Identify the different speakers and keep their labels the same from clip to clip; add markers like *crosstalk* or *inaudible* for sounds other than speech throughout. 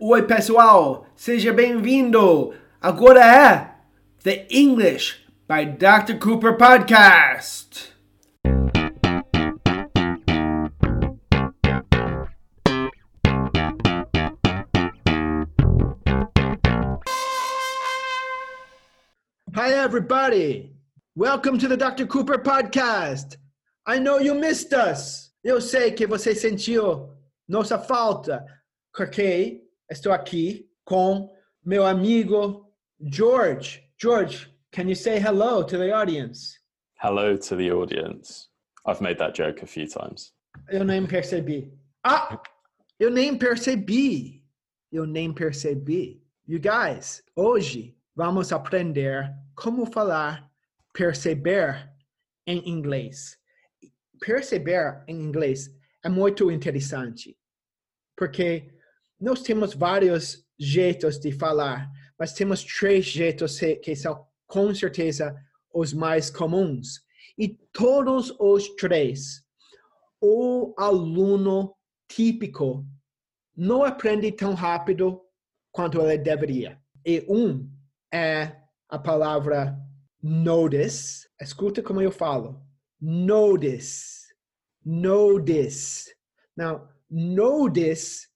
Speaker 1: Oi, pessoal, seja bem-vindo. Agora é The English by Dr. Cooper Podcast. Hi, everybody. Welcome to the Dr. Cooper Podcast. I know you missed us. Eu sei que você sentiu nossa falta, porque estou aqui com meu amigo George. George, can you say hello to the audience?
Speaker 2: Hello to the audience. I've made that joke a few times.
Speaker 1: Eu nem percebi. Ah, eu nem percebi. Eu nem percebi. You guys, hoje vamos aprender como falar perceber em inglês. Perceber em inglês é muito interessante, porque nós temos vários jeitos de falar, mas temos três jeitos que são com certeza os mais comuns. E todos os três, o aluno típico não aprende tão rápido quanto ele deveria. E um é a palavra notice. Escuta como eu falo. Notice. Notice. Now, notice,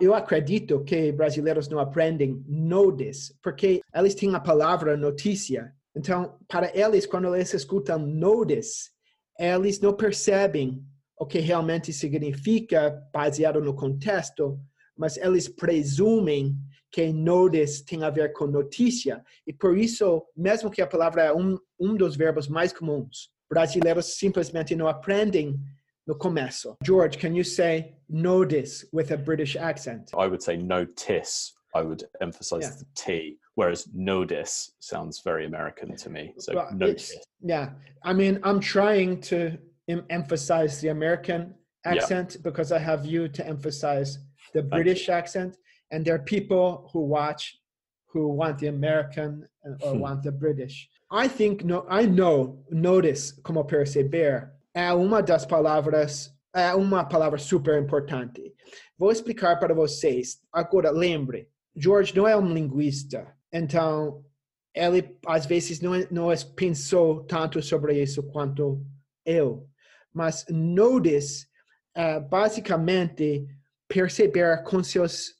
Speaker 1: eu acredito que brasileiros não aprendem notice, porque eles têm a palavra notícia. Então, para eles, quando eles escutam notice, eles não percebem o que realmente significa baseado no contexto, mas eles presumem que notice tem a ver com notícia. E por isso, mesmo que a palavra é um, um dos verbos mais comuns, brasileiros simplesmente não aprendem no começo. George, can you say notice with a British accent?
Speaker 2: I would say notice. I would emphasize
Speaker 1: Yeah.
Speaker 2: the T, whereas notice sounds very American to me. So
Speaker 1: Well,
Speaker 2: notice.
Speaker 1: Yeah, I mean, I'm trying to em- emphasize the American
Speaker 2: Yeah.
Speaker 1: accent because I have you to emphasize the. British accent. And there are people who watch who want the American uh, or
Speaker 2: Hmm.
Speaker 1: want the British. I think, no, I know, notice, como perceber, é uma das palavras, é uma palavra super importante. Vou explicar para vocês. Agora, lembre, George não é um linguista. Então, ele às vezes não, não pensou tanto sobre isso quanto eu. Mas notice, é basicamente, perceber com seus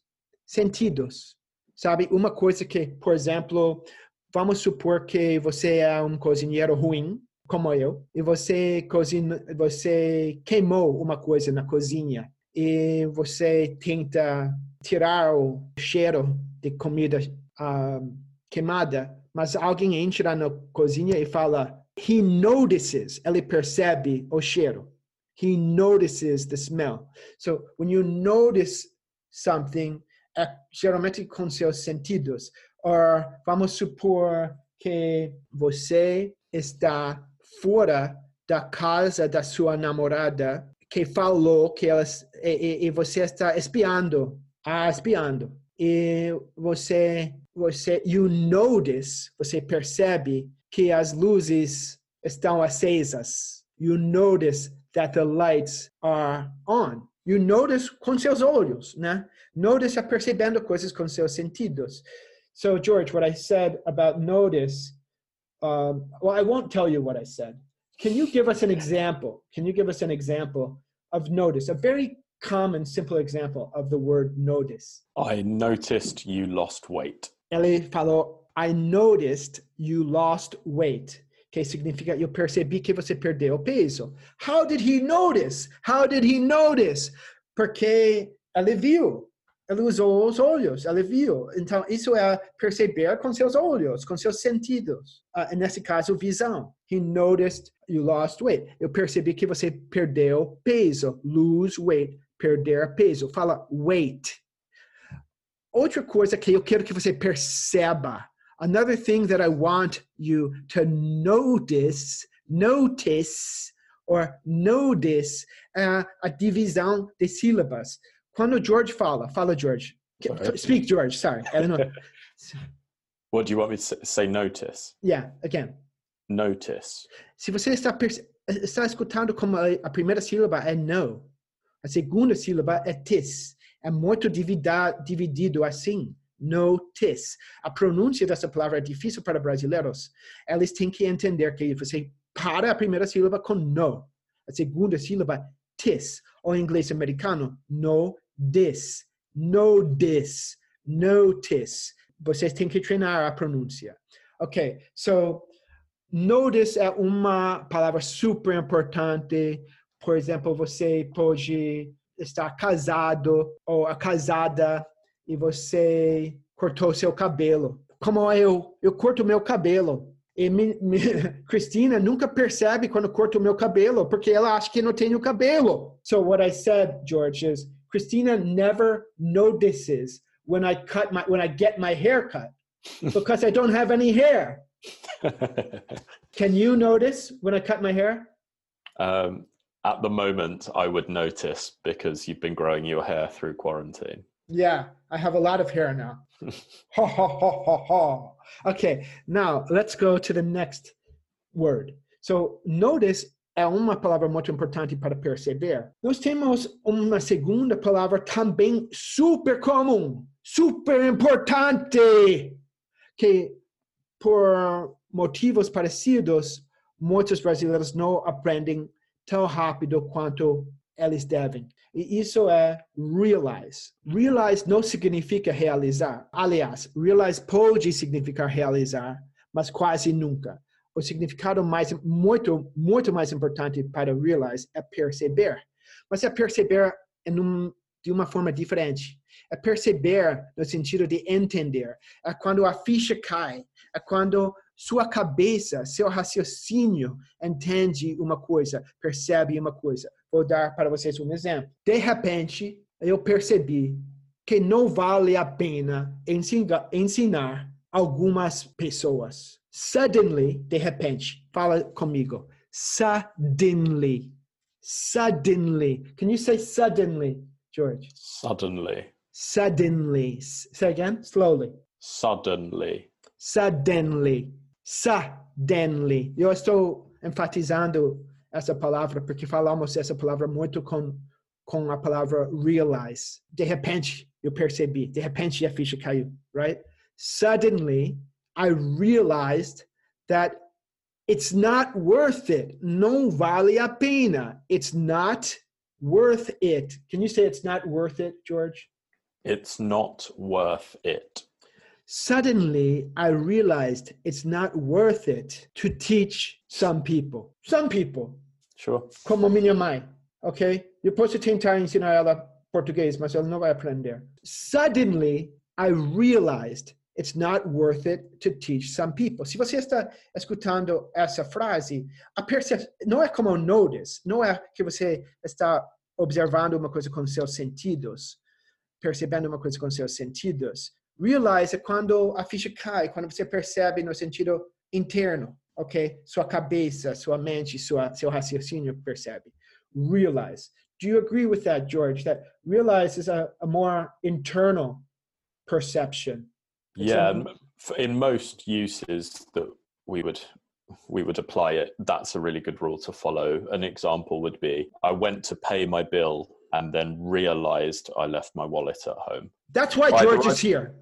Speaker 1: sentidos. Sabe? Uma coisa que, por exemplo, vamos supor que você é um cozinheiro ruim, como eu, e você cozinha, você queimou uma coisa na cozinha e você tenta tirar o cheiro de comida ah, queimada, mas alguém entra na cozinha e fala, he notices, ele percebe o cheiro. He notices the smell. So when you notice something, é geralmente com seus sentidos. Or vamos supor que você está fora da casa da sua namorada que falou que ela e, e- e você está espiando, ah, espiando. E você você you notice, você percebe que as luzes estão acesas. You notice that the lights are on. You notice com seus olhos, né? Notice percebendo coisas com seus sentidos. So, George, what I said about notice, um, well, I won't tell you what I said. Can you give us an example? Can you give us an example of notice? A very common, simple example of the word notice.
Speaker 2: I noticed you lost weight.
Speaker 1: Ele falou, I noticed you lost weight. Que significa, eu percebi que você perdeu peso. How did he notice? How did he notice? Porque ele viu. Ele usou os olhos, ele viu. Então, isso é perceber com seus olhos, com seus sentidos. E nesse caso, visão. He noticed you lost weight. Eu percebi que você perdeu peso. Lose weight. Perder peso. Fala weight. Outra coisa que eu quero que você perceba. Another thing that I want you to notice, notice, or notice, é a divisão de sílabas. Quando George fala, fala George. Speak George, sorry. I don't know. *laughs*
Speaker 2: What do you want me to say? notice?
Speaker 1: Yeah, again.
Speaker 2: Notice.
Speaker 1: Se você está, está escutando como a primeira sílaba é no, a segunda sílaba é tis. É muito dividido assim. Notice. A pronúncia dessa palavra é difícil para brasileiros. Eles têm que entender que você para a primeira sílaba com no. A segunda sílaba, tis. Ou em inglês americano, no this. No this. Notice. Vocês têm que treinar a pronúncia. Ok, so notice é uma palavra super importante. Por exemplo, você pode estar casado ou casada e você cortou seu cabelo. Como eu, eu corto meu cabelo. E me, me, *laughs* Cristina nunca percebe quando corto meu cabelo, porque ela acha que não tenho cabelo. So what I said, George, is Christina never notices when I cut my when I get my hair cut *laughs* because I don't have any hair. Can you notice when I cut my hair?
Speaker 2: Um, at the moment, I would notice because you've been growing your hair through quarantine.
Speaker 1: Yeah, I have a lot of hair now. *laughs* ha ha ha ha ha. Okay, now let's go to the next word. So notice é uma palavra muito importante para perceber. Nós temos uma segunda palavra também super comum, super importante, que por motivos parecidos, muitos brasileiros não aprendem tão rápido quanto eles devem. E isso é realize. Realize não significa realizar. Aliás, realize pode significar realizar, mas quase nunca. O significado mais muito muito mais importante para realize é perceber. Mas é perceber um, de uma forma diferente. É perceber no sentido de entender. É quando a ficha cai. É quando sua cabeça, seu raciocínio entende uma coisa, percebe uma coisa. Vou dar para vocês um exemplo. De repente, eu percebi que não vale a pena ensinar algumas pessoas. Suddenly, de repente, fala comigo. Suddenly. Suddenly. Can you say suddenly, George?
Speaker 2: Suddenly.
Speaker 1: Suddenly. Say again, slowly.
Speaker 2: Suddenly.
Speaker 1: Suddenly. Suddenly. Eu estou enfatizando essa palavra porque falamos essa palavra muito com com a palavra realize. De repente, eu percebi. De repente, a ficha caiu, right? Suddenly, I realized that it's not worth it. Não vale a pena. It's not worth it. Can you say it's not worth it, George?
Speaker 2: It's not worth it.
Speaker 1: Suddenly, I realized it's not worth it to teach some people. Some people.
Speaker 2: Sure.
Speaker 1: Como minha mãe, ok? Eu posso tentar ensinar ela português, mas ela não vai aprender. Suddenly, I realized it's not worth it to teach some people. Se você está escutando essa frase, a percep não é como notice, não é que você está observando uma coisa com seus sentidos, percebendo uma coisa com seus sentidos. Realize é quando a ficha cai, quando você percebe no sentido interno, ok? Sua cabeça, sua mente, sua, seu raciocínio percebe. Realize. Do you agree with that, George? That realize is a, a more internal perception.
Speaker 2: Yeah, in most uses that we would we would apply it. That's a really good rule to follow. An example would be I went to pay my bill and then realized I left my wallet at home.
Speaker 1: That's why George is here.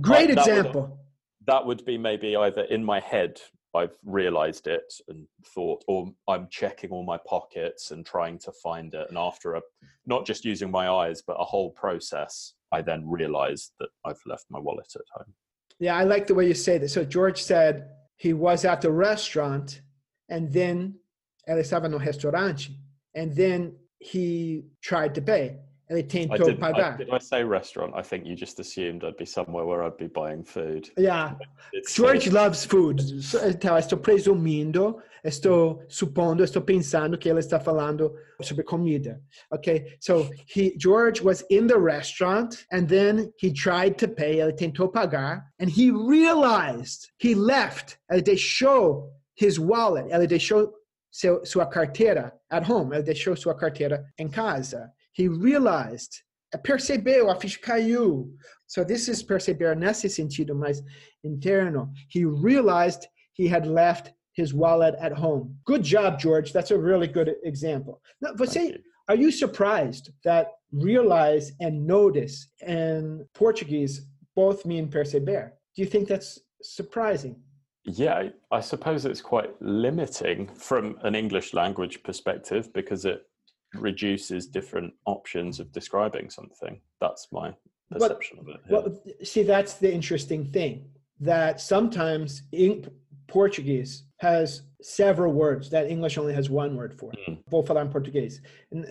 Speaker 1: Great that example.
Speaker 2: Would, that would be maybe either in my head, I've realized it and thought, or I'm checking all my pockets and trying to find it. And after a, not just using my eyes, but a whole process, I then realized that I've left my wallet at home.
Speaker 1: Yeah, I like the way you say this. So George said he was at the restaurant and then restaurante and then he tried to pay. Ele tentou
Speaker 2: did. I, did I say restaurant? I think you just assumed I'd be somewhere where I'd be buying food.
Speaker 1: Yeah. It's George loves food. Então, estou eh, presumindo, estou eh, supondo, estou eh, pensando que ele está falando sobre comida. Okay? So, he, George was in the restaurant and then he tried to pay. Ele tentou pagar and he realized he left. Ele deixou his wallet. Ele deixou seu, sua carteira at home. Ele deixou sua carteira em casa. He realized, percebeu, a ficha caiu. So this is perceber nesse sentido mais interno. He realized he had left his wallet at home. Good job, George. That's a really good example. Now, você, Are you surprised that realize and notice in Portuguese both mean perceber? Do you think that's surprising?
Speaker 2: Yeah, I suppose it's quite limiting from an English language perspective because it reduces different options of describing something. That's my perception
Speaker 1: but,
Speaker 2: of it. Yeah.
Speaker 1: Well, see, that's the interesting thing that sometimes in Portuguese has several words that English only has one word for.
Speaker 2: Mm.
Speaker 1: Vou falar em português.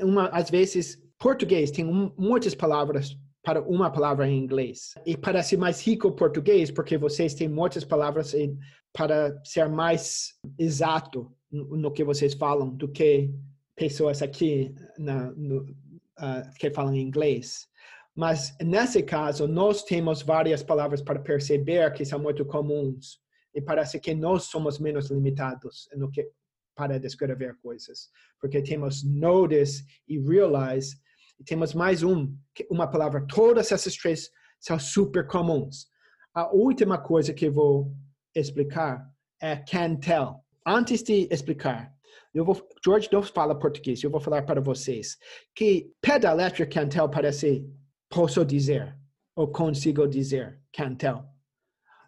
Speaker 1: Uma, às vezes, português tem um, muitas palavras para uma palavra em inglês. E parece mais rico português porque vocês têm muitas palavras em, para ser mais exato no que vocês falam do que pessoas aqui na, no, uh, que falam inglês. Mas nesse caso, nós temos várias palavras para perceber que são muito comuns e parece que nós somos menos limitados no que para descrever coisas, porque temos notice e realize, e temos mais um, uma palavra. Todas essas três são super comuns. A última coisa que vou explicar é can tell. Antes de explicar, eu vou, George não fala português, eu vou falar para vocês que pé da letra can tell parece posso dizer ou consigo dizer can tell.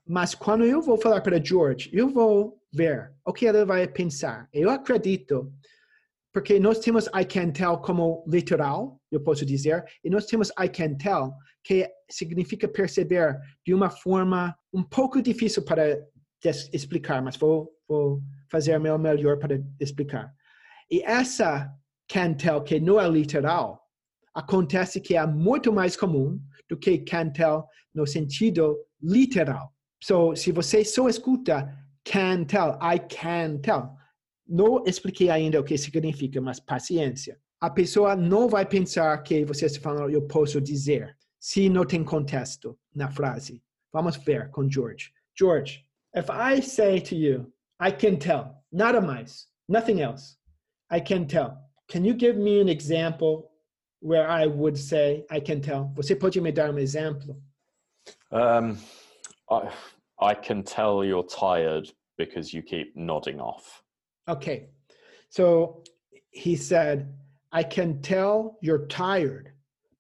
Speaker 1: Mas quando eu vou falar para George, eu vou ver o que ele vai pensar. Eu acredito, porque nós temos I can tell como literal, eu posso dizer, e nós temos I can tell, que significa perceber de uma forma um pouco difícil para explicar, mas vou, vou fazer meu melhor para explicar. E essa can tell, que não é literal, acontece que é muito mais comum do que can tell no sentido literal. So, se você só escuta can tell, I can tell, não expliquei ainda o que significa, mas paciência. A pessoa não vai pensar que você está falando eu posso dizer, se não tem contexto na frase. Vamos ver com George. George, if I say to you, I can tell, nada mais, nothing else, I can tell. Can you give me an example where I would say I can tell? Você pode me dar um exemplo?
Speaker 2: Um, I, I can tell you're tired because you keep nodding off.
Speaker 1: Okay. So he said, I can tell you're tired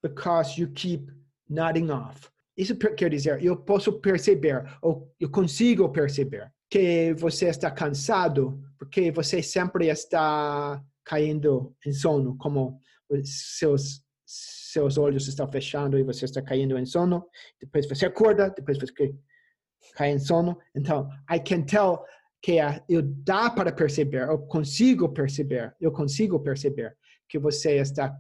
Speaker 1: because you keep nodding off. Isso quer dizer, eu posso perceber, ou eu consigo perceber, que você está cansado porque você sempre está caindo em sono, como seus seus olhos estão fechando e você está caindo em sono. Depois você acorda, depois você cai em sono. Então, I can tell que eu dá para perceber, eu consigo perceber, eu consigo perceber que você está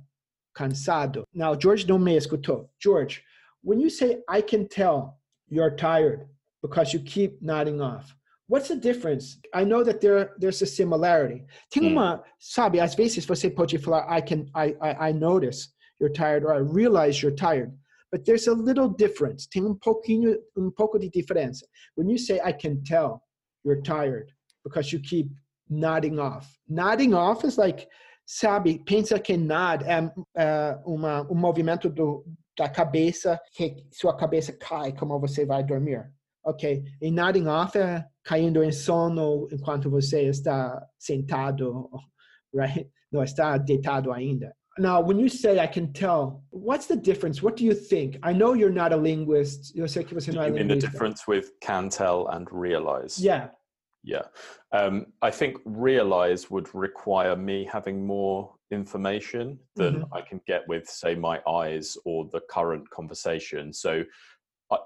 Speaker 1: cansado. Now, George não me escutou. George, when you say I can tell you're tired because you keep nodding off, what's the difference? I know that there there's a similarity. Tem uma, sabe, às vezes você pode falar I can I I, I notice you're tired or I realize you're tired. But there's a little difference. Tem um pouquinho, um pouco de diferença. When you say I can tell you're tired because you keep nodding off. Nodding off is like, sabe, pensa que nod é uh, uma, um movimento do, da cabeça, que sua cabeça cai como você vai dormir. Ok? E nodding off é caindo em sono enquanto você está sentado, *laughs* right? Não está deitado ainda. Now, when you say I can tell, what's the difference? What do you think? I know you're not a linguist. Eu sei que você não é
Speaker 2: You mean
Speaker 1: linguista.
Speaker 2: the difference with can tell and realize?
Speaker 1: Yeah.
Speaker 2: Yeah. Um, I think realize would require me having more information than I can get with, say, my eyes or the current conversation. So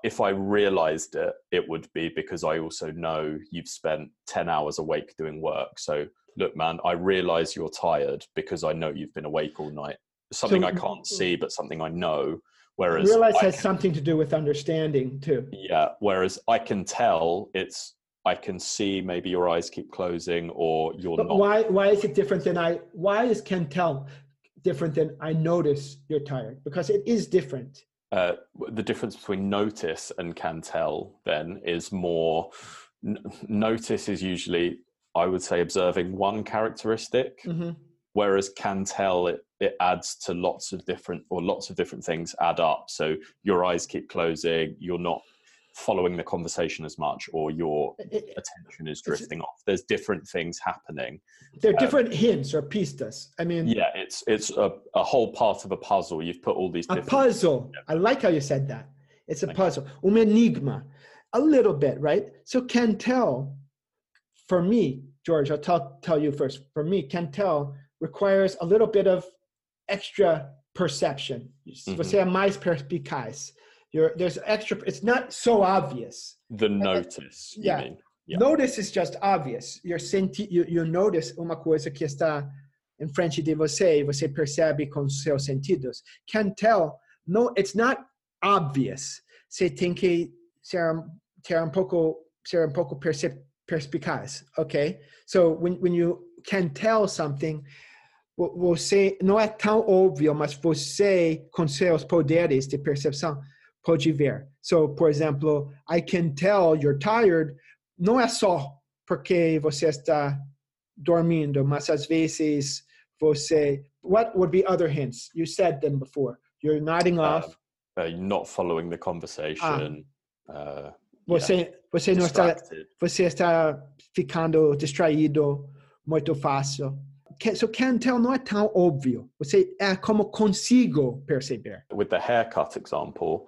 Speaker 2: if I realized it, it would be because I also know you've spent 10 hours awake doing work. So, look, man, I realize you're tired because I know you've been awake all night. Something
Speaker 1: So-
Speaker 2: I can't see, but something I know. Whereas
Speaker 1: Realize
Speaker 2: I
Speaker 1: has
Speaker 2: can-
Speaker 1: something to do with understanding too.
Speaker 2: yeah. Whereas I can tell it's I can see maybe your eyes keep closing or you're
Speaker 1: But
Speaker 2: not.
Speaker 1: why why is it different than I why is can tell different than I notice you're tired? Because it is different.
Speaker 2: Uh, the difference between notice and can tell then is more. N- notice is usually I would say observing one characteristic,
Speaker 1: Mhm.
Speaker 2: whereas can tell it it adds to lots of different or lots of different things add up. So your eyes keep closing. You're not following the conversation as much or your
Speaker 1: It-
Speaker 2: attention is drifting off. There's different things happening.
Speaker 1: there are different hints or pistas. I mean,
Speaker 2: Yeah, it's it's a, a whole part of a puzzle. You've put all these
Speaker 1: a puzzle. I like how you said that. It's a
Speaker 2: Thank you.
Speaker 1: puzzle. Um enigma. A little bit, right? So can tell for me, George, I'll tell, tell you first. For me, can tell requires a little bit of extra perception. Você é mais perspicaz. You're, there's extra, it's not so obvious.
Speaker 2: the notice,
Speaker 1: yeah.
Speaker 2: mean. Yeah.
Speaker 1: Notice is just obvious. You're senti you, you notice uma coisa que está em frente de você e você percebe com seus sentidos. Can tell, no, it's not obvious. Você tem que ser, ter um pouco, ser um pouco percep, perspicaz, okay? So when, when you can tell something, vo- você não é tão óbvio, mas você, com seus poderes de percepção, pode ver. So, por exemplo, I can tell you're tired, não é só porque você está dormindo, mas às vezes você. What would be other hints? You said them before. You're nodding off.
Speaker 2: Uh, not following the conversation. uh,
Speaker 1: Você, você não está. Você está ficando distraído muito fácil. Can- So can tell não é tão óbvio. Você é como consigo perceber.
Speaker 2: With the haircut example,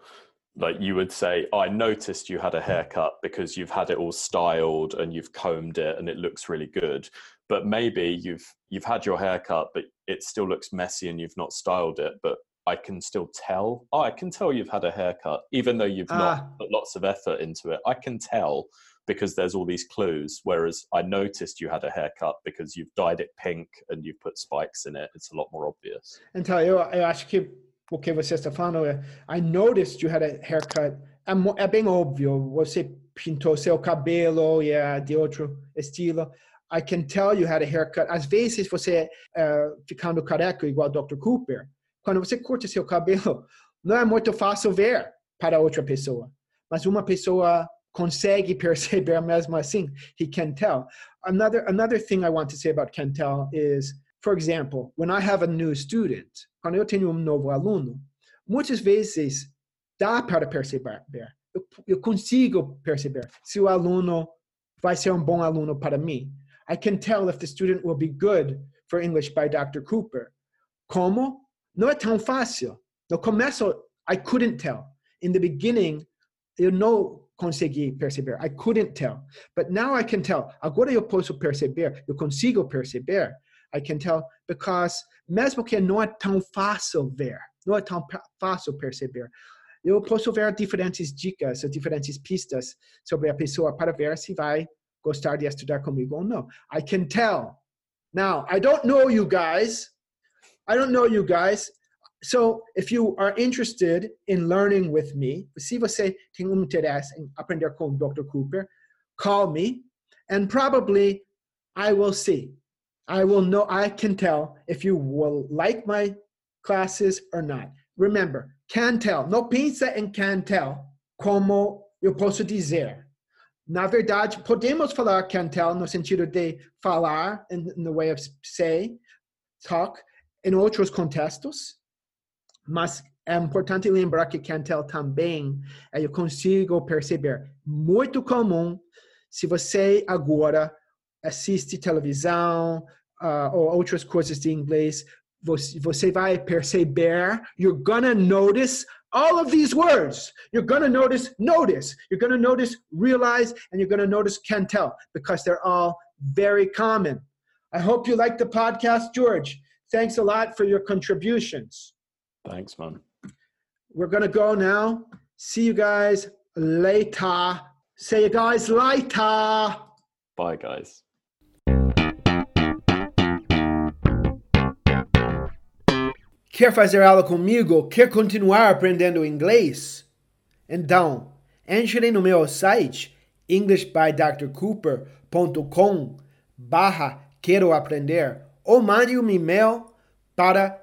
Speaker 2: like you would say, I noticed you had a haircut because you've had it all styled and you've combed it and it looks really good. But maybe you've you've had your haircut, but it still looks messy and you've not styled it. But I can still tell. Oh, I can tell you've had a haircut, even though you've
Speaker 1: Ah.
Speaker 2: not put lots of effort into it. I can tell because there's all these clues. Whereas I noticed you had a haircut because you've dyed it pink and you've put spikes in it. It's a lot more obvious.
Speaker 1: Então, eu, eu acho que o que você é I noticed you had a haircut. É, bem óbvio. Você pintou seu cabelo e é de outro estilo. I can tell you had a haircut. Às vezes você é ficando careca igual Dr. Cooper. Quando você corta seu cabelo, não é muito fácil ver para outra pessoa. Mas uma pessoa consegue perceber *laughs* mesmo assim. He can tell. Another, another thing I want to say about can tell is for example, when I have a new student, quando eu tenho um novo aluno, muitas vezes dá para perceber. Eu, eu consigo perceber se o aluno vai ser um bom aluno para mim. I can tell if the student will be good for English by Dr. Cooper. Como? Não é tão fácil. No começo, I couldn't tell. In the beginning, eu não consegui perceber. I couldn't tell. But now I can tell. Agora eu posso perceber, eu consigo perceber. I can tell because mesmo que não é tão fácil ver, não é tão fácil perceber, eu posso ver diferentes dicas, diferentes pistas sobre a pessoa para ver se vai gostar de estudar comigo ou não. I can tell. Now, I don't know you guys. I don't know you guys. So, if you are interested in learning with me, se você tem um interesse em aprender com Dr. Cooper, call me and probably I will see. I will know, I can tell if you will like my classes or not. Remember, can tell. No pensa em can tell como eu posso dizer. Na verdade, podemos falar can tell no sentido de falar, in, in the way of say, talk, em outros contextos, mas é importante lembrar que can tell também eu consigo perceber. Muito comum se você agora assiste televisão uh, ou outras coisas de inglês, você, você vai perceber, you're gonna notice all of these words. You're gonna notice notice. You're gonna notice realize, and you're gonna notice can tell because they're all very common. I hope you like the podcast, George. Thanks a lot for your contributions.
Speaker 2: Thanks, man.
Speaker 1: We're gonna go now. See you guys later. Say you guys later.
Speaker 2: Bye, guys.
Speaker 1: Quer fazer aula comigo? Quer continuar aprendendo inglês? Então, entre no meu site englishbydrcooper.com barra quero aprender ou mande um e-mail para